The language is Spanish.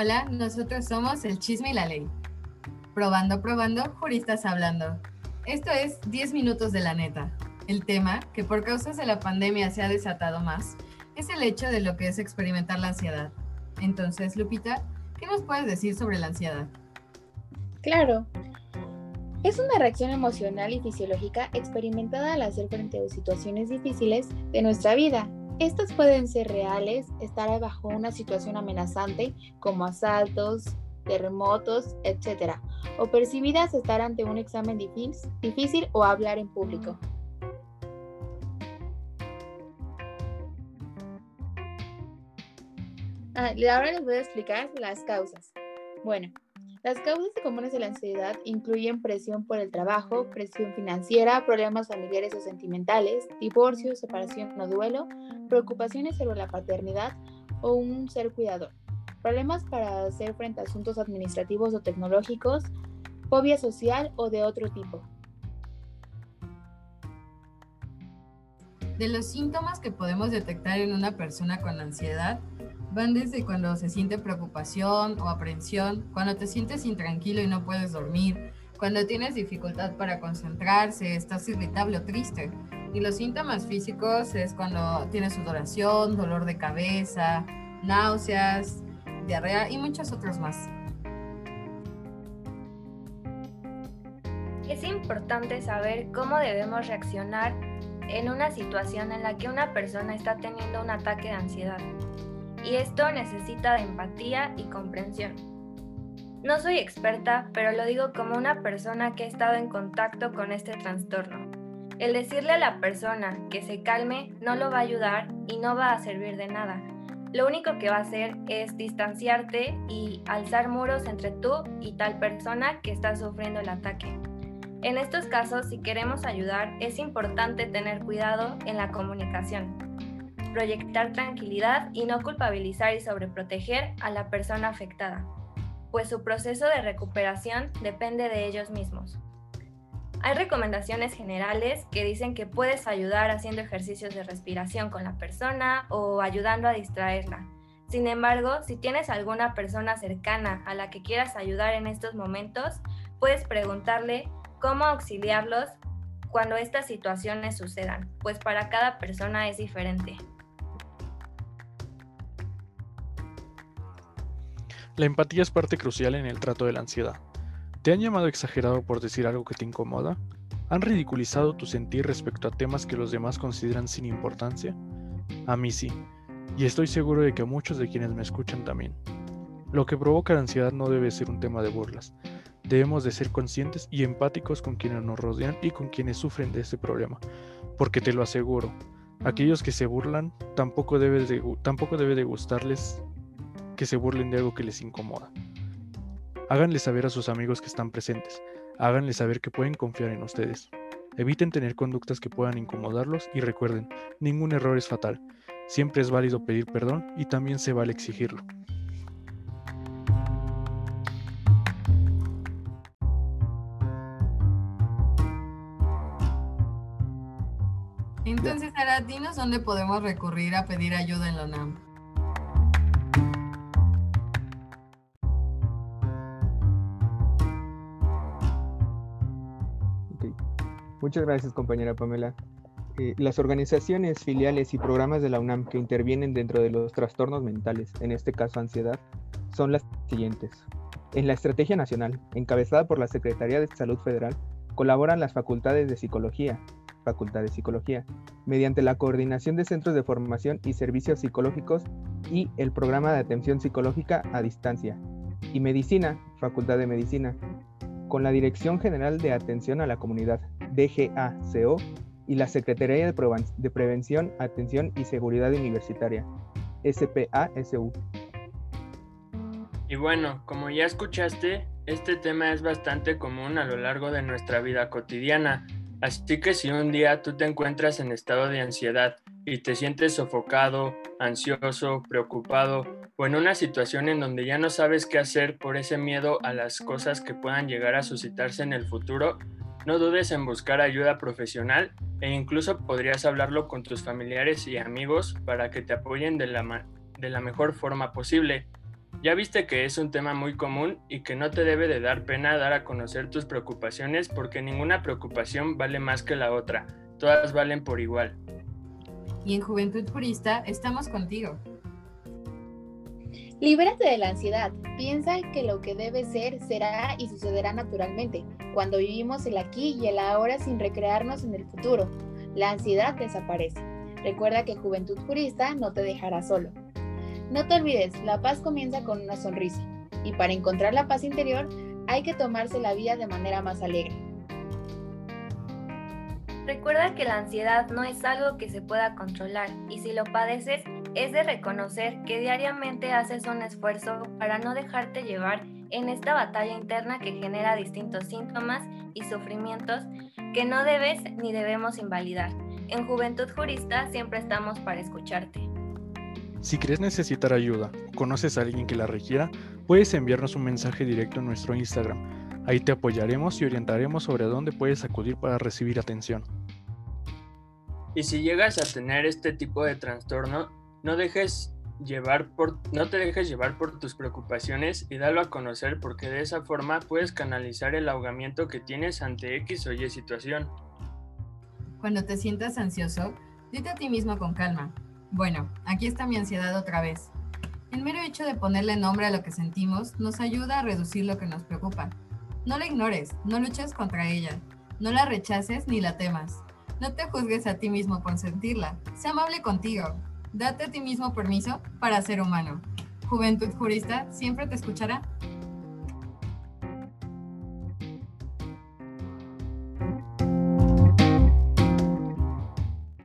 Hola, nosotros somos El Chisme y la Ley. Probando, probando, juristas hablando. Esto es 10 minutos de la neta. El tema, que por causas de la pandemia se ha desatado más, es el hecho de lo que es experimentar la ansiedad. Entonces, Lupita, ¿qué nos puedes decir sobre la ansiedad? Claro. Es una reacción emocional y fisiológica experimentada al hacer frente a situaciones difíciles de nuestra vida estas pueden ser reales, estar bajo una situación amenazante como asaltos, terremotos, etc. O percibidas estar ante un examen difícil o hablar en público. Ah, ahora les voy a explicar las causas. Bueno, las causas comunes de la ansiedad incluyen presión por el trabajo, presión financiera, problemas familiares o sentimentales, divorcio, separación o duelo, preocupaciones sobre la paternidad o un ser cuidador, problemas para hacer frente a asuntos administrativos o tecnológicos, fobia social o de otro tipo. De los síntomas que podemos detectar en una persona con ansiedad, van desde cuando se siente preocupación o aprensión, cuando te sientes intranquilo y no puedes dormir, cuando tienes dificultad para concentrarse, estás irritable o triste. Y los síntomas físicos es cuando tienes sudoración, dolor de cabeza, náuseas, diarrea y muchos otros más. Es importante saber cómo debemos reaccionar en una situación en la que una persona está teniendo un ataque de ansiedad y esto necesita de empatía y comprensión. No soy experta, pero lo digo como una persona que ha estado en contacto con este trastorno. El decirle a la persona que se calme no lo va a ayudar y no va a servir de nada. Lo único que va a hacer es distanciarte y alzar muros entre tú y tal persona que está sufriendo el ataque. En estos casos, si queremos ayudar, es importante tener cuidado en la comunicación proyectar tranquilidad y no culpabilizar y sobreproteger a la persona afectada, pues su proceso de recuperación depende de ellos mismos. Hay recomendaciones generales que dicen que puedes ayudar haciendo ejercicios de respiración con la persona o ayudando a distraerla. Sin embargo, si tienes alguna persona cercana a la que quieras ayudar en estos momentos, puedes preguntarle cómo auxiliarlos cuando estas situaciones sucedan, pues para cada persona es diferente. La empatía es parte crucial en el trato de la ansiedad. ¿Te han llamado exagerado por decir algo que te incomoda? ¿Han ridiculizado tu sentir respecto a temas que los demás consideran sin importancia? A mí sí, y estoy seguro de que a muchos de quienes me escuchan también. Lo que provoca la ansiedad no debe ser un tema de burlas. Debemos de ser conscientes y empáticos con quienes nos rodean y con quienes sufren de este problema, porque te lo aseguro, aquellos que se burlan tampoco debe de, tampoco debe de gustarles que se burlen de algo que les incomoda. Háganle saber a sus amigos que están presentes, háganle saber que pueden confiar en ustedes. Eviten tener conductas que puedan incomodarlos y recuerden, ningún error es fatal. Siempre es válido pedir perdón y también se vale exigirlo. Entonces, Ara, dinos dónde podemos recurrir a pedir ayuda en la UNAM. Muchas gracias, compañera Pamela. Eh, las organizaciones, filiales y programas de la UNAM que intervienen dentro de los trastornos mentales, en este caso ansiedad, son las siguientes. En la Estrategia Nacional, encabezada por la Secretaría de Salud Federal, colaboran las facultades de Psicología, Facultad de Psicología, mediante la coordinación de centros de formación y servicios psicológicos y el programa de atención psicológica a distancia, y Medicina, Facultad de Medicina, con la Dirección General de Atención a la Comunidad, DGACO, y la Secretaría de, Prevención, Atención y Seguridad Universitaria, SPASU. Y bueno, como ya escuchaste, este tema es bastante común a lo largo de nuestra vida cotidiana, así que si un día tú te encuentras en estado de ansiedad y te sientes sofocado, ansioso, preocupado o en una situación en donde ya no sabes qué hacer por ese miedo a las cosas que puedan llegar a suscitarse en el futuro, no dudes en buscar ayuda profesional e incluso podrías hablarlo con tus familiares y amigos para que te apoyen de la, de la mejor forma posible. Ya viste que es un tema muy común y que no te debe de dar pena dar a conocer tus preocupaciones porque ninguna preocupación vale más que la otra, todas valen por igual. Y en Juventud Purista estamos contigo. Libérate de la ansiedad. Piensa que lo que debe ser será y sucederá naturalmente, cuando vivimos el aquí y el ahora sin recrearnos en el futuro. La ansiedad desaparece. Recuerda que Juventud Purista no te dejará solo. No te olvides, la paz comienza con una sonrisa. Y para encontrar la paz interior, hay que tomarse la vida de manera más alegre. Recuerda que la ansiedad no es algo que se pueda controlar y si lo padeces es de reconocer que diariamente haces un esfuerzo para no dejarte llevar en esta batalla interna que genera distintos síntomas y sufrimientos que no debes ni debemos invalidar. En Juventud Jurista siempre estamos para escucharte. Si crees necesitar ayuda o conoces a alguien que la requiera, puedes enviarnos un mensaje directo en nuestro Instagram. Ahí te apoyaremos y orientaremos sobre dónde puedes acudir para recibir atención. Y si llegas a tener este tipo de trastorno, no dejes llevar por no te dejes llevar por tus preocupaciones y dalo a conocer porque de esa forma puedes canalizar el ahogamiento que tienes ante X o Y situación. Cuando te sientas ansioso, dite a ti mismo con calma, bueno, aquí está mi ansiedad otra vez. El mero hecho de ponerle nombre a lo que sentimos nos ayuda a reducir lo que nos preocupa. No la ignores, no luches contra ella, no la rechaces ni la temas. No te juzgues a ti mismo por sentirla. Sé amable contigo. Date a ti mismo permiso para ser humano. Juventud Jurista siempre te escuchará